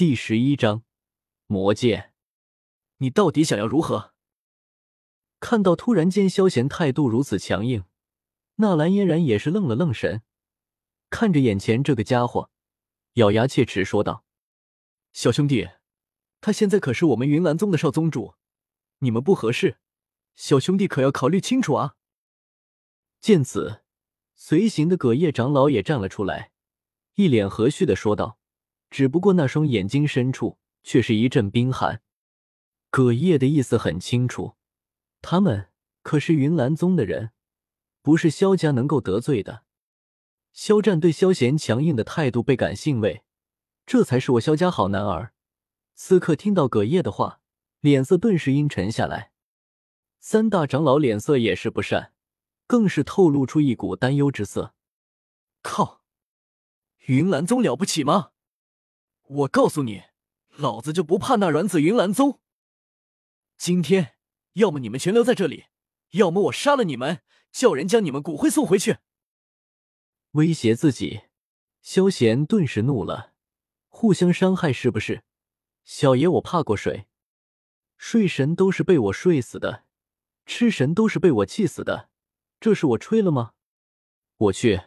第十一章魔剑，你到底想要如何？看到突然间萧贤态度如此强硬，纳兰嫣然也是愣了愣神，看着眼前这个家伙，咬牙切齿说道：“小兄弟，他现在可是我们云岚宗的少宗主，你们不合适，小兄弟可要考虑清楚啊！”见此，随行的葛叶长老也站了出来，一脸和煦的说道。只不过那双眼睛深处却是一阵冰寒。葛叶的意思很清楚，他们可是云岚宗的人，不是萧家能够得罪的。萧战对萧贤强硬的态度倍感欣慰，这才是我萧家好男儿。此刻听到葛叶的话，脸色顿时阴沉下来。三大长老脸色也是不善，更是透露出一股担忧之色。靠，云岚宗了不起吗？我告诉你，老子就不怕那软子云兰宗。今天要么你们全留在这里，要么我杀了你们，叫人将你们骨灰送回去。威胁自己，萧贤顿时怒了。互相伤害是不是？小爷我怕过谁？睡神都是被我睡死的，吃神都是被我气死的，这是我吹了吗？我去！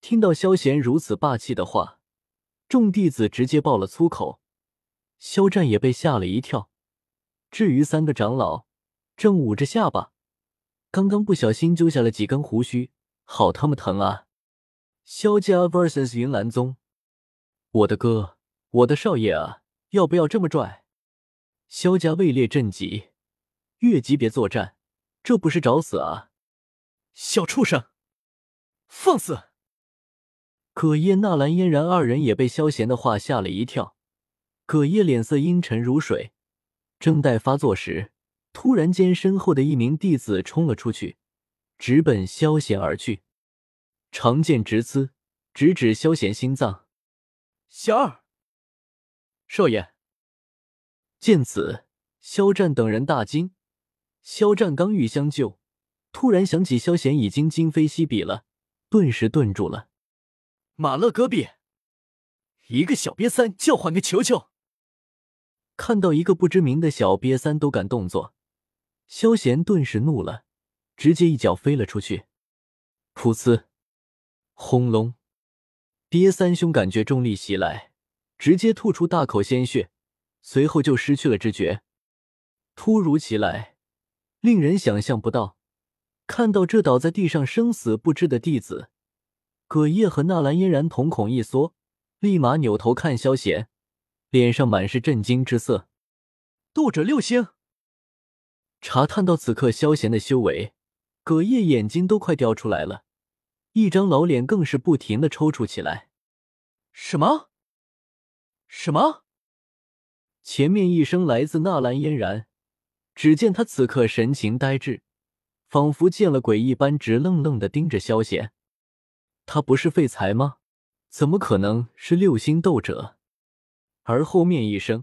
听到萧贤如此霸气的话。众弟子直接爆了粗口，肖战也被吓了一跳。至于三个长老，正捂着下巴，刚刚不小心揪下了几根胡须，好他妈疼啊！萧家 vs 云岚宗，我的哥，我的少爷啊，要不要这么拽？萧家位列镇级，越级别作战，这不是找死啊！小畜生，放肆！葛叶、纳兰嫣然二人也被萧贤的话吓了一跳。葛叶脸色阴沉如水，正待发作时，突然间身后的一名弟子冲了出去，直奔萧贤而去，长剑直刺，直指萧贤心脏。小二，少爷。见此，萧战等人大惊。萧战刚欲相救，突然想起萧贤已经今非昔比了，顿时顿住了。马勒戈壁，一个小瘪三叫唤个球球。看到一个不知名的小瘪三都敢动作，萧贤顿时怒了，直接一脚飞了出去。噗呲，轰隆！瘪三兄感觉重力袭来，直接吐出大口鲜血，随后就失去了知觉。突如其来，令人想象不到。看到这倒在地上生死不知的弟子。葛叶和纳兰嫣然瞳孔一缩，立马扭头看萧贤，脸上满是震惊之色。斗者六星。查探到此刻萧贤的修为，葛叶眼睛都快掉出来了，一张老脸更是不停的抽搐起来。什么？什么？前面一声来自纳兰嫣然，只见他此刻神情呆滞，仿佛见了鬼一般，直愣愣的盯着萧贤。他不是废材吗？怎么可能是六星斗者？而后面一声，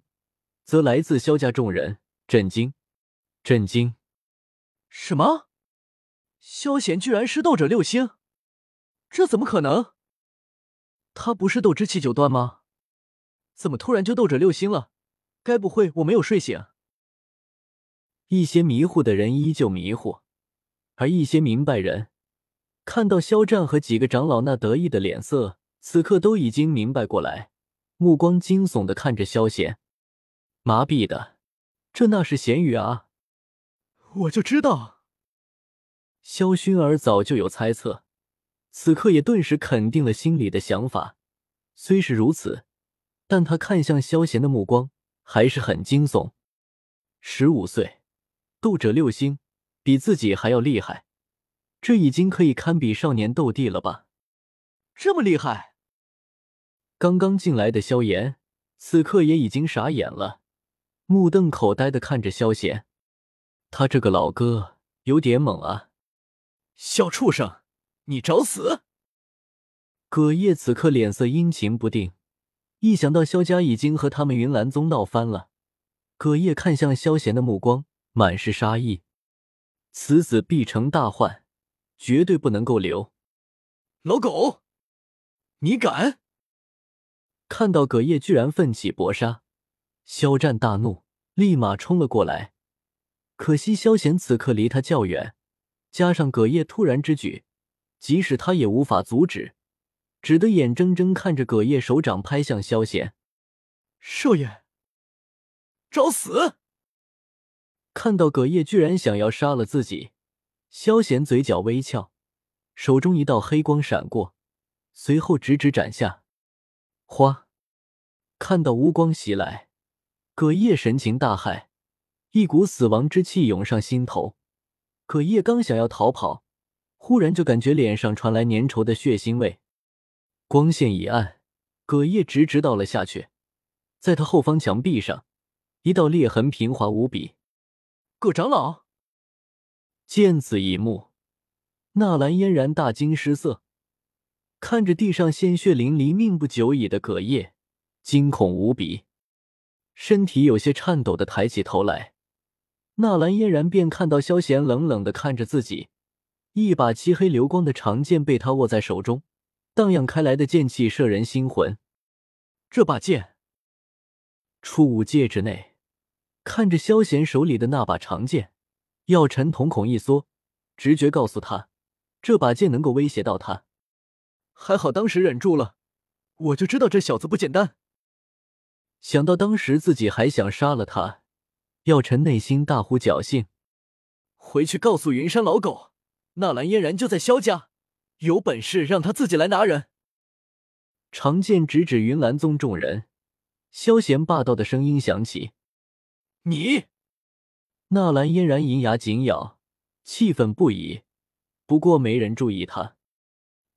则来自萧家众人震惊，震惊！什么？萧贤居然是斗者六星？这怎么可能？他不是斗之气九段吗？怎么突然就斗者六星了？该不会我没有睡醒？一些迷糊的人依旧迷糊，而一些明白人。看到肖战和几个长老那得意的脸色，此刻都已经明白过来，目光惊悚的看着萧贤。麻痹的，这那是咸鱼啊！我就知道，萧薰儿早就有猜测，此刻也顿时肯定了心里的想法。虽是如此，但他看向萧贤的目光还是很惊悚。十五岁，斗者六星，比自己还要厉害。这已经可以堪比少年斗帝了吧？这么厉害！刚刚进来的萧炎此刻也已经傻眼了，目瞪口呆的看着萧贤。他这个老哥有点猛啊！小畜生，你找死！葛叶此刻脸色阴晴不定，一想到萧家已经和他们云岚宗闹翻了，葛叶看向萧贤的目光满是杀意。此子必成大患。绝对不能够留！老狗，你敢！看到葛叶居然奋起搏杀，肖战大怒，立马冲了过来。可惜萧贤此刻离他较远，加上葛叶突然之举，即使他也无法阻止，只得眼睁睁看着葛叶手掌拍向萧贤。少爷，找死！看到葛叶居然想要杀了自己，萧贤嘴角微翘，手中一道黑光闪过，随后直直斩下。花！看到乌光袭来，葛叶神情大骇。一股死亡之气涌上心头，葛叶刚想要逃跑，忽然就感觉脸上传来粘稠的血腥味。光线一暗，葛叶直直倒了下去，在他后方墙壁上，一道裂痕平滑无比。葛长老见此一幕，纳兰嫣然大惊失色，看着地上鲜血淋漓、命不久矣的葛叶，惊恐无比，身体有些颤抖的抬起头来。纳兰嫣然便看到萧贤冷冷的看着自己，一把漆黑流光的长剑被他握在手中，荡漾开来的剑气摄人心魂。这把剑，初五戒指内，看着萧贤手里的那把长剑，药尘瞳孔一缩，直觉告诉他，这把剑能够威胁到他。还好当时忍住了，我就知道这小子不简单。想到当时自己还想杀了他。药尘内心大呼侥幸，回去告诉云山老狗，纳兰嫣然就在萧家，有本事让他自己来拿人。长剑直指云岚宗众人，萧贤霸道的声音响起：“你！”纳兰嫣然银牙紧咬，气愤不已。不过没人注意他，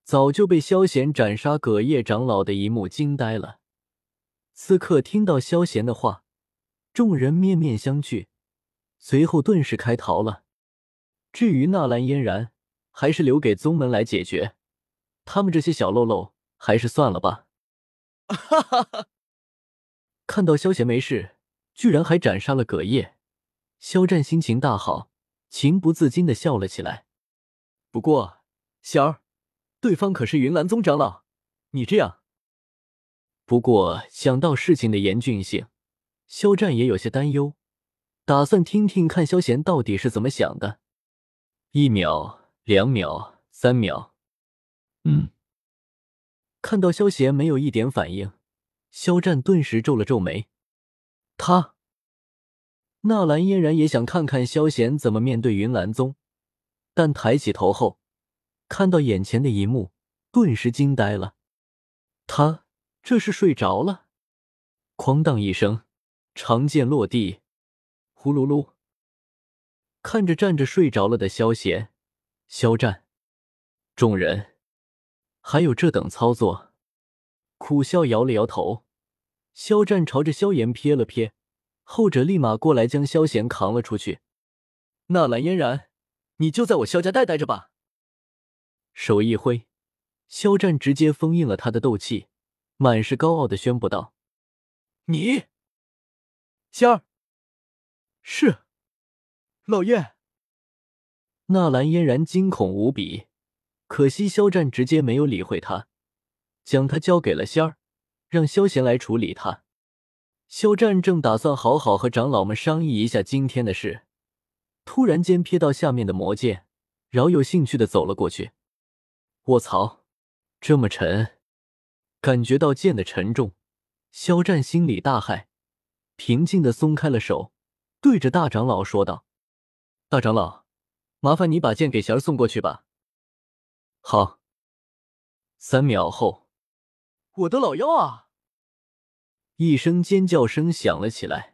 早就被萧贤斩杀葛叶长老的一幕惊呆了。此刻听到萧贤的话。众人面面相觑，随后顿时开逃了。至于纳兰嫣然，还是留给宗门来解决。他们这些小喽啰，还是算了吧。哈哈哈！看到萧贤没事，居然还斩杀了葛叶，肖战心情大好，情不自禁的笑了起来。不过，仙儿，对方可是云岚宗长老，你这样……不过想到事情的严峻性。肖战也有些担忧，打算听听看萧贤到底是怎么想的。一秒，两秒，三秒，嗯，看到萧贤没有一点反应，肖战顿时皱了皱眉。他，纳兰嫣然也想看看萧贤怎么面对云岚宗，但抬起头后，看到眼前的一幕，顿时惊呆了。他这是睡着了？哐当一声。长剑落地，呼噜噜。看着站着睡着了的萧贤、肖战，众人还有这等操作，苦笑摇了摇头。肖战朝着萧炎瞥了瞥，后者立马过来将萧贤扛了出去。纳兰嫣然，你就在我萧家待待着吧。手一挥，肖战直接封印了他的斗气，满是高傲的宣布道：“你。”仙儿，是老爷。纳兰嫣然惊恐无比，可惜肖战直接没有理会他，将他交给了仙儿，让萧贤来处理他。肖战正打算好好和长老们商议一下今天的事，突然间瞥到下面的魔剑，饶有兴趣的走了过去。卧槽，这么沉！感觉到剑的沉重，肖战心里大骇。平静的松开了手，对着大长老说道：“大长老，麻烦你把剑给贤儿送过去吧。”好。三秒后，我的老妖啊！一声尖叫声响了起来。